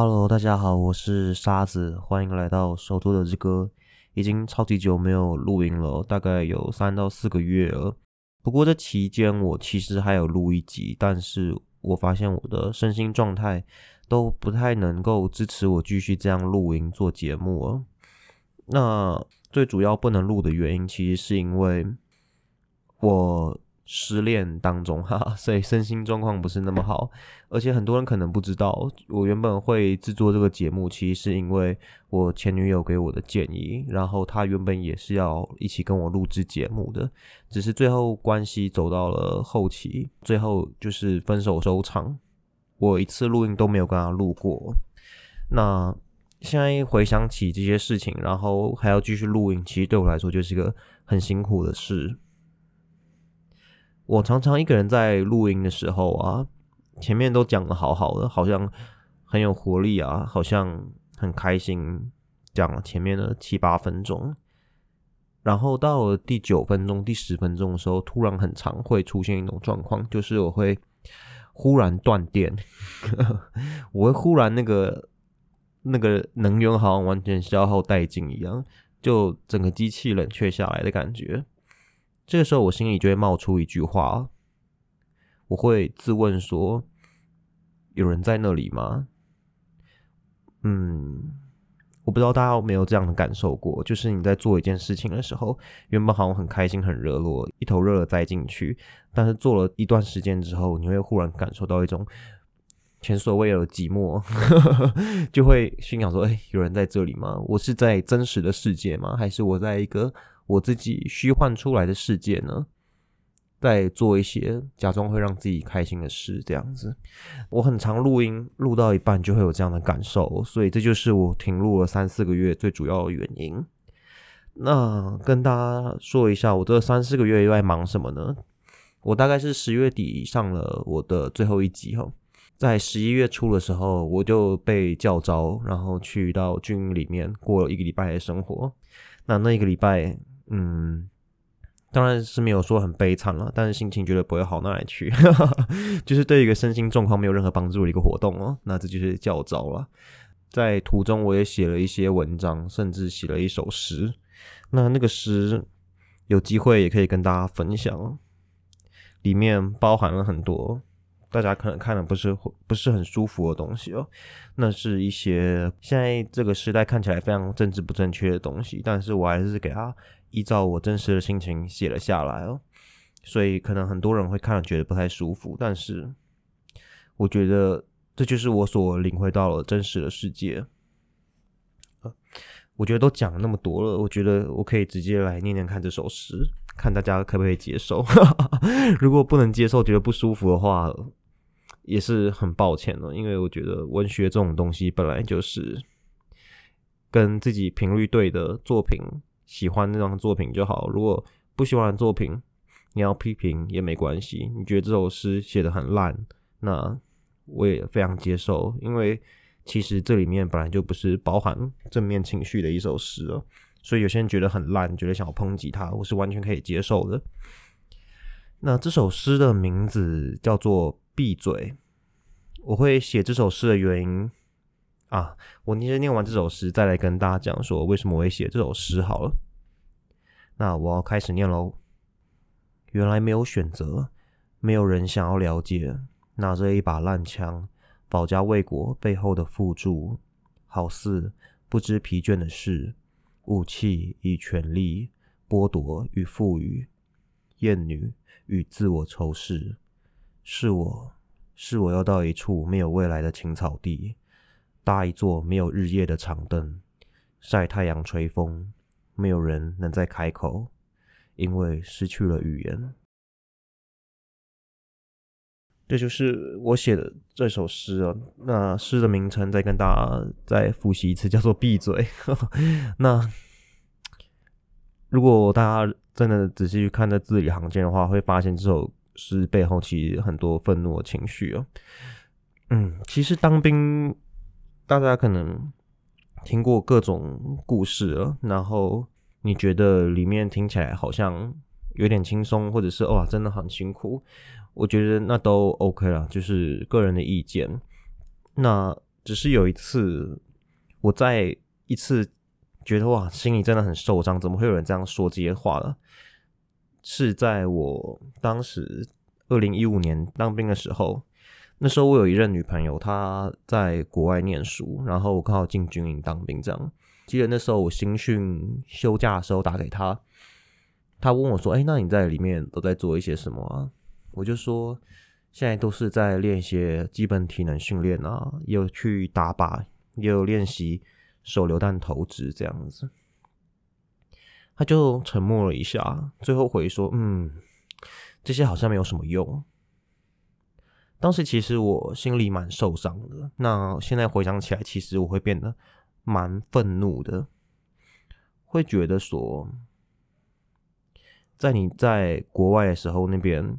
Hello，大家好，我是沙子，欢迎来到手做的之歌。已经超级久没有录音了，大概有三到四个月了。不过这期间我其实还有录一集，但是我发现我的身心状态都不太能够支持我继续这样录音做节目了。那最主要不能录的原因，其实是因为我。失恋当中哈，所以身心状况不是那么好，而且很多人可能不知道，我原本会制作这个节目，其实是因为我前女友给我的建议，然后她原本也是要一起跟我录制节目的，只是最后关系走到了后期，最后就是分手收场，我一次录音都没有跟她录过。那现在回想起这些事情，然后还要继续录音，其实对我来说就是个很辛苦的事。我常常一个人在录音的时候啊，前面都讲的好好的，好像很有活力啊，好像很开心，讲了前面的七八分钟，然后到了第九分钟、第十分钟的时候，突然很长会出现一种状况，就是我会忽然断电，我会忽然那个那个能源好像完全消耗殆尽一样，就整个机器冷却下来的感觉。这个时候，我心里就会冒出一句话，我会自问说：“有人在那里吗？”嗯，我不知道大家有没有这样的感受过，就是你在做一件事情的时候，原本好像很开心、很热络，一头热的栽进去，但是做了一段时间之后，你会忽然感受到一种前所未有的寂寞，就会心想说：“哎，有人在这里吗？我是在真实的世界吗？还是我在一个？”我自己虚幻出来的世界呢，在做一些假装会让自己开心的事，这样子。我很常录音，录到一半就会有这样的感受，所以这就是我停录了三四个月最主要的原因。那跟大家说一下，我这三四个月又在忙什么呢？我大概是十月底上了我的最后一集哈，在十一月初的时候，我就被叫招，然后去到军营里面过了一个礼拜的生活。那那一个礼拜。嗯，当然是没有说很悲惨了，但是心情绝对不会好到哪里去，就是对一个身心状况没有任何帮助的一个活动哦。那这就是教招了。在途中我也写了一些文章，甚至写了一首诗。那那个诗有机会也可以跟大家分享哦，里面包含了很多。大家可能看的不是不是很舒服的东西哦，那是一些现在这个时代看起来非常政治不正确的东西，但是我还是给他依照我真实的心情写了下来哦，所以可能很多人会看了觉得不太舒服，但是我觉得这就是我所领会到了真实的世界。我觉得都讲了那么多了，我觉得我可以直接来念念看这首诗，看大家可不可以接受。如果不能接受，觉得不舒服的话。也是很抱歉的，因为我觉得文学这种东西本来就是跟自己频率对的作品，喜欢那张作品就好。如果不喜欢的作品，你要批评也没关系。你觉得这首诗写的很烂，那我也非常接受，因为其实这里面本来就不是包含正面情绪的一首诗哦。所以有些人觉得很烂，觉得想要抨击他，我是完全可以接受的。那这首诗的名字叫做。闭嘴！我会写这首诗的原因啊，我先念完这首诗，再来跟大家讲说为什么我会写这首诗好了。那我要开始念喽。原来没有选择，没有人想要了解，拿着一把烂枪，保家卫国背后的付诸，好似不知疲倦的事，武器与权力，剥夺与赋予，艳女与自我仇视。是我，是我要到一处没有未来的青草地，搭一座没有日夜的长凳，晒太阳吹风，没有人能再开口，因为失去了语言。这就是我写的这首诗啊。那诗的名称再跟大家再复习一次，叫做《闭嘴》。那如果大家真的仔细去看这字里行间的话，会发现这首。诗背后其实很多愤怒的情绪哦。嗯，其实当兵，大家可能听过各种故事，然后你觉得里面听起来好像有点轻松，或者是哇，真的很辛苦。我觉得那都 OK 了，就是个人的意见。那只是有一次，我在一次觉得哇，心里真的很受伤，怎么会有人这样说这些话了？是在我当时二零一五年当兵的时候，那时候我有一任女朋友，她在国外念书，然后我刚好进军营当兵，这样。记得那时候我新训休假的时候打给她，她问我说：“哎，那你在里面都在做一些什么啊？”我就说：“现在都是在练一些基本体能训练啊，也有去打靶，也有练习手榴弹投掷这样子。”他就沉默了一下，最后回说：“嗯，这些好像没有什么用。”当时其实我心里蛮受伤的。那现在回想起来，其实我会变得蛮愤怒的，会觉得说，在你在国外的时候，那边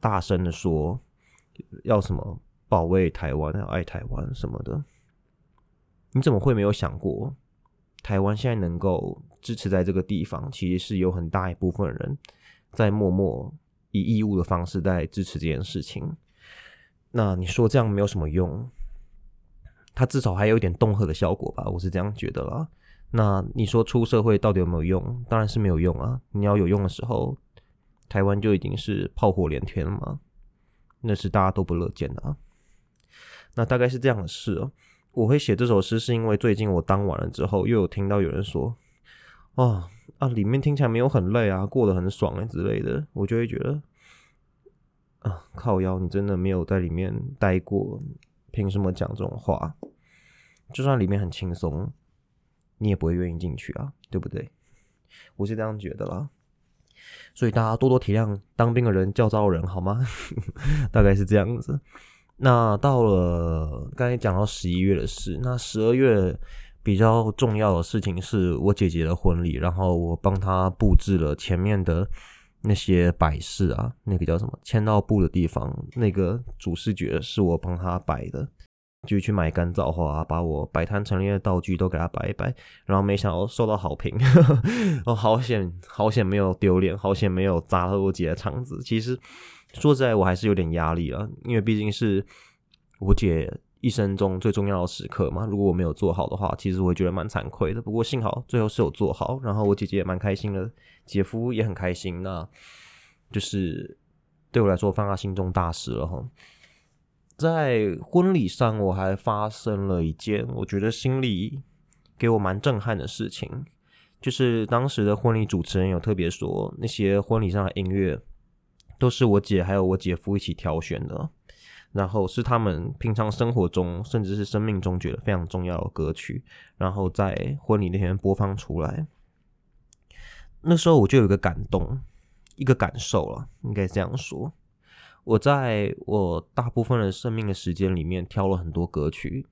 大声的说要什么保卫台湾、要爱台湾什么的，你怎么会没有想过？台湾现在能够支持在这个地方，其实是有很大一部分人在默默以义务的方式在支持这件事情。那你说这样没有什么用？他至少还有一点恫吓的效果吧，我是这样觉得啦。那你说出社会到底有没有用？当然是没有用啊！你要有用的时候，台湾就已经是炮火连天了嘛，那是大家都不乐见的啊。那大概是这样的事哦。我会写这首诗，是因为最近我当完了之后，又有听到有人说：“啊啊，里面听起来没有很累啊，过得很爽啊之类的。”我就会觉得，啊，靠腰，你真的没有在里面待过，凭什么讲这种话？就算里面很轻松，你也不会愿意进去啊，对不对？我是这样觉得啦。所以大家多多体谅当兵的人、教招人，好吗？大概是这样子。那到了刚才讲到十一月的事，那十二月比较重要的事情是我姐姐的婚礼，然后我帮她布置了前面的那些摆饰啊，那个叫什么签到布的地方，那个主视觉是我帮她摆的，就去买干燥花，把我摆摊陈列的道具都给她摆一摆，然后没想到受到好评，哦，好险好险没有丢脸，好险没有砸了我姐的场子，其实。说实在，我还是有点压力了，因为毕竟是我姐一生中最重要的时刻嘛。如果我没有做好的话，其实我会觉得蛮惭愧的。不过幸好最后是有做好，然后我姐姐也蛮开心的，姐夫也很开心。那就是对我来说放下心中大事了哈。在婚礼上，我还发生了一件我觉得心里给我蛮震撼的事情，就是当时的婚礼主持人有特别说，那些婚礼上的音乐。都是我姐还有我姐夫一起挑选的，然后是他们平常生活中甚至是生命中觉得非常重要的歌曲，然后在婚礼那天播放出来。那时候我就有一个感动，一个感受了，应该这样说。我在我大部分的生命的时间里面挑了很多歌曲，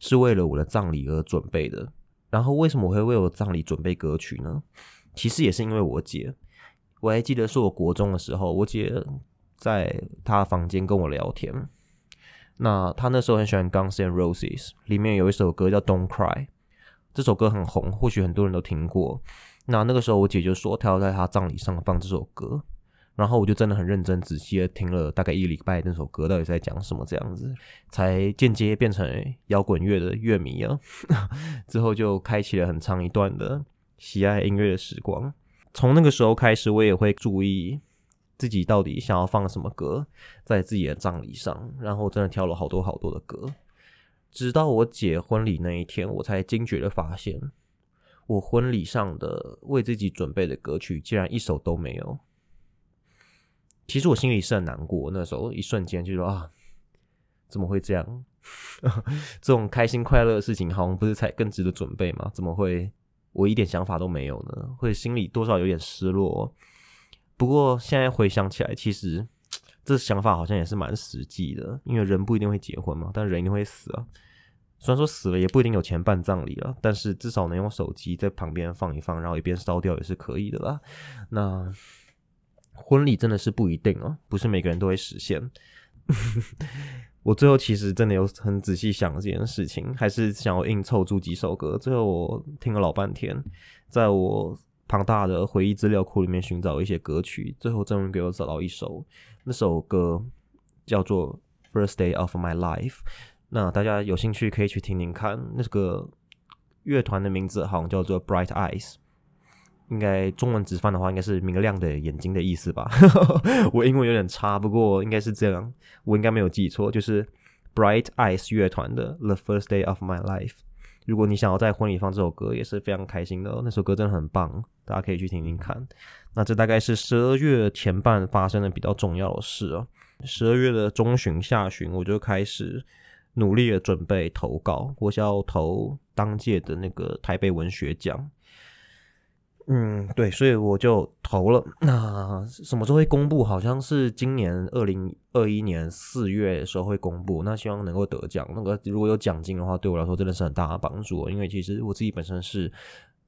是为了我的葬礼而准备的。然后为什么我会为我葬礼准备歌曲呢？其实也是因为我姐。我还记得是我国中的时候，我姐在他房间跟我聊天。那他那时候很喜欢《Guns N' Roses》，里面有一首歌叫《Don't Cry》，这首歌很红，或许很多人都听过。那那个时候我姐就说她要在她葬礼上放这首歌，然后我就真的很认真仔细的听了大概一礼拜那首歌到底在讲什么，这样子才间接变成摇滚乐的乐迷啊。之后就开启了很长一段的喜爱音乐的时光。从那个时候开始，我也会注意自己到底想要放什么歌在自己的葬礼上，然后真的挑了好多好多的歌，直到我姐婚礼那一天，我才惊觉的发现，我婚礼上的为自己准备的歌曲竟然一首都没有。其实我心里是很难过，那时候一瞬间就说啊，怎么会这样？这种开心快乐的事情，好像不是才更值得准备吗？怎么会？我一点想法都没有呢，会心里多少有点失落。不过现在回想起来，其实这想法好像也是蛮实际的，因为人不一定会结婚嘛，但人一定会死啊。虽然说死了也不一定有钱办葬礼了，但是至少能用手机在旁边放一放，然后一边烧掉也是可以的啦。那婚礼真的是不一定哦，不是每个人都会实现。我最后其实真的有很仔细想这件事情，还是想要硬凑出几首歌。最后我听了老半天，在我庞大的回忆资料库里面寻找一些歌曲，最后终于给我找到一首。那首歌叫做《First Day of My Life》。那大家有兴趣可以去听听看。那个乐团的名字好像叫做 Bright Eyes，应该中文直翻的话应该是明亮的眼睛的意思吧。我英文有点差，不过应该是这样，我应该没有记错，就是 Bright Eyes 乐团的 The First Day of My Life。如果你想要在婚礼放这首歌，也是非常开心的。那首歌真的很棒，大家可以去听听看。那这大概是十二月前半发生的比较重要的事哦。十二月的中旬、下旬，我就开始努力的准备投稿，我想要投当届的那个台北文学奖。嗯，对，所以我就投了。那什么时候会公布？好像是今年二零二一年四月的时候会公布。那希望能够得奖。那个如果有奖金的话，对我来说真的是很大的帮助。因为其实我自己本身是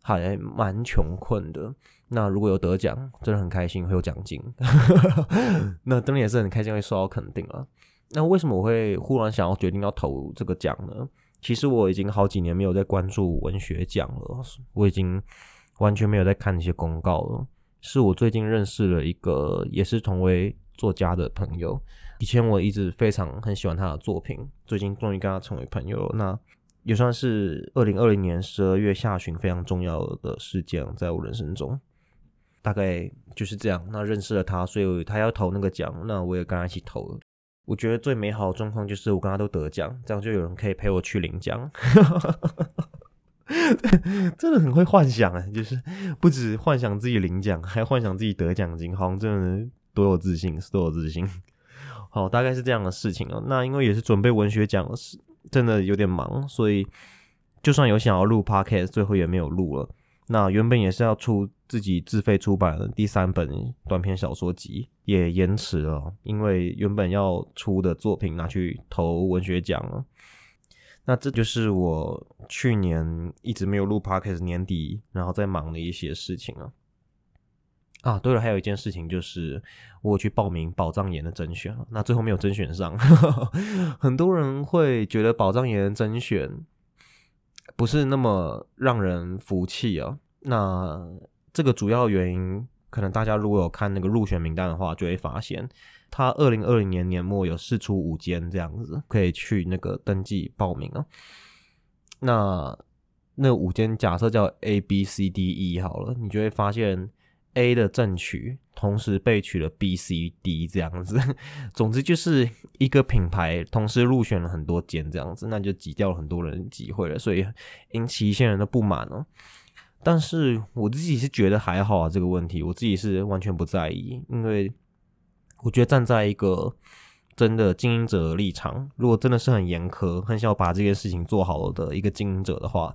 还蛮穷困的。那如果有得奖，真的很开心，会有奖金。那当然也是很开心会受到肯定了。那为什么我会忽然想要决定要投这个奖呢？其实我已经好几年没有在关注文学奖了。我已经。完全没有在看那些公告了。是我最近认识了一个也是同为作家的朋友，以前我一直非常很喜欢他的作品，最近终于跟他成为朋友。那也算是二零二零年十二月下旬非常重要的事件，在我人生中，大概就是这样。那认识了他，所以他要投那个奖，那我也跟他一起投了。我觉得最美好的状况就是我跟他都得奖，这样就有人可以陪我去领奖。真的很会幻想啊，就是不止幻想自己领奖，还幻想自己得奖金，好像真的多有自信，是多有自信。好，大概是这样的事情哦。那因为也是准备文学奖，是真的有点忙，所以就算有想要录 podcast，最后也没有录了。那原本也是要出自己自费出版的第三本短篇小说集，也延迟了，因为原本要出的作品拿去投文学奖了。那这就是我去年一直没有录 podcast 年底，然后在忙的一些事情啊。啊，对了，还有一件事情就是我去报名宝藏岩的甄选，那最后没有甄选上。很多人会觉得宝藏岩甄选不是那么让人服气啊。那这个主要原因，可能大家如果有看那个入选名单的话，就会发现。他二零二零年年末有试出五间这样子，可以去那个登记报名啊。那那五间假设叫 A B C D E 好了，你就会发现 A 的正取同时被取了 B C D 这样子。总之就是一个品牌同时入选了很多间这样子，那就挤掉了很多人机会了，所以引起一些人的不满哦。但是我自己是觉得还好啊，这个问题我自己是完全不在意，因为。我觉得站在一个真的经营者的立场，如果真的是很严苛、很想要把这件事情做好的一个经营者的话，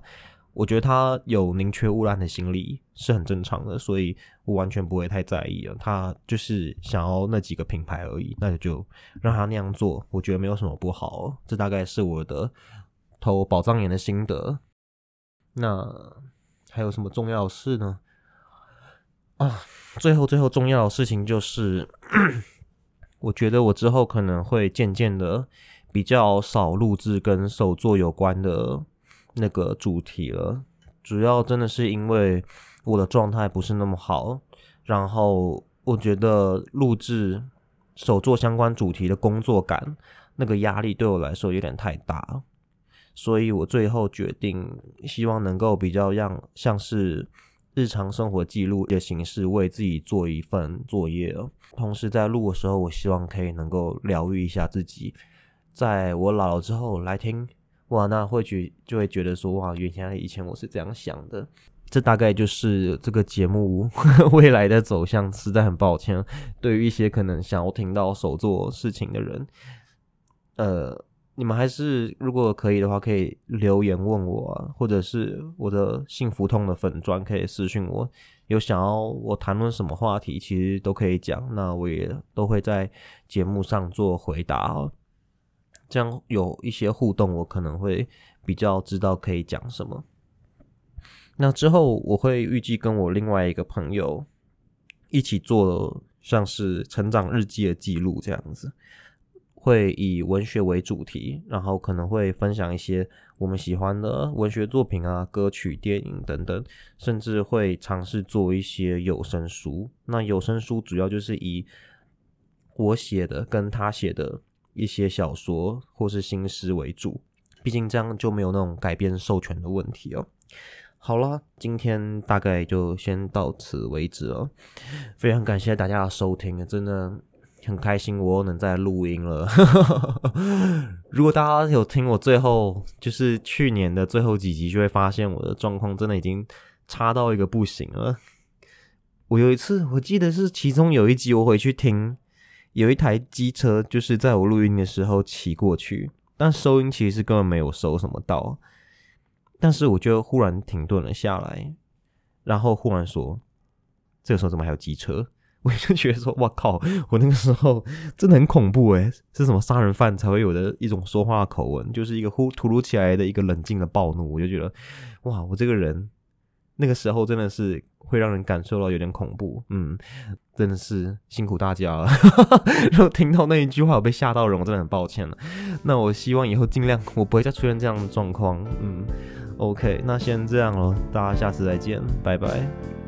我觉得他有宁缺毋滥的心理是很正常的，所以我完全不会太在意了。他就是想要那几个品牌而已，那就让他那样做，我觉得没有什么不好。这大概是我的投宝藏眼的心得。那还有什么重要的事呢？啊，最后最后重要的事情就是。我觉得我之后可能会渐渐的比较少录制跟手作有关的那个主题了，主要真的是因为我的状态不是那么好，然后我觉得录制手作相关主题的工作感那个压力对我来说有点太大，所以我最后决定希望能够比较让像是。日常生活记录的形式，为自己做一份作业。同时，在录的时候，我希望可以能够疗愈一下自己。在我老了之后来听，哇，那会觉就会觉得说，哇，原来以前我是这样想的。这大概就是这个节目 未来的走向。实在很抱歉，对于一些可能想要听到手做事情的人，呃。你们还是如果可以的话，可以留言问我，或者是我的幸福通的粉砖可以私信我，有想要我谈论什么话题，其实都可以讲，那我也都会在节目上做回答，这样有一些互动，我可能会比较知道可以讲什么。那之后我会预计跟我另外一个朋友一起做像是成长日记的记录这样子。会以文学为主题，然后可能会分享一些我们喜欢的文学作品啊、歌曲、电影等等，甚至会尝试做一些有声书。那有声书主要就是以我写的跟他写的一些小说或是新诗为主，毕竟这样就没有那种改编授权的问题哦。好了，今天大概就先到此为止了。非常感谢大家的收听，真的很开心我又能再录音了。如果大家有听我最后就是去年的最后几集，就会发现我的状况真的已经差到一个不行了。我有一次，我记得是其中有一集我回去听，有一台机车就是在我录音的时候骑过去，但收音其实根本没有收什么到。但是我就忽然停顿了下来，然后忽然说：“这个时候怎么还有机车？” 我就觉得说：“哇靠！我那个时候真的很恐怖诶，是什么杀人犯才会有的一种说话口吻，就是一个忽突如其来的一个冷静的暴怒。”我就觉得，哇，我这个人那个时候真的是会让人感受到有点恐怖。嗯，真的是辛苦大家了。如果听到那一句话我被吓到人，我真的很抱歉了。那我希望以后尽量我不会再出现这样的状况。嗯。OK，那先这样咯，大家下次再见，拜拜。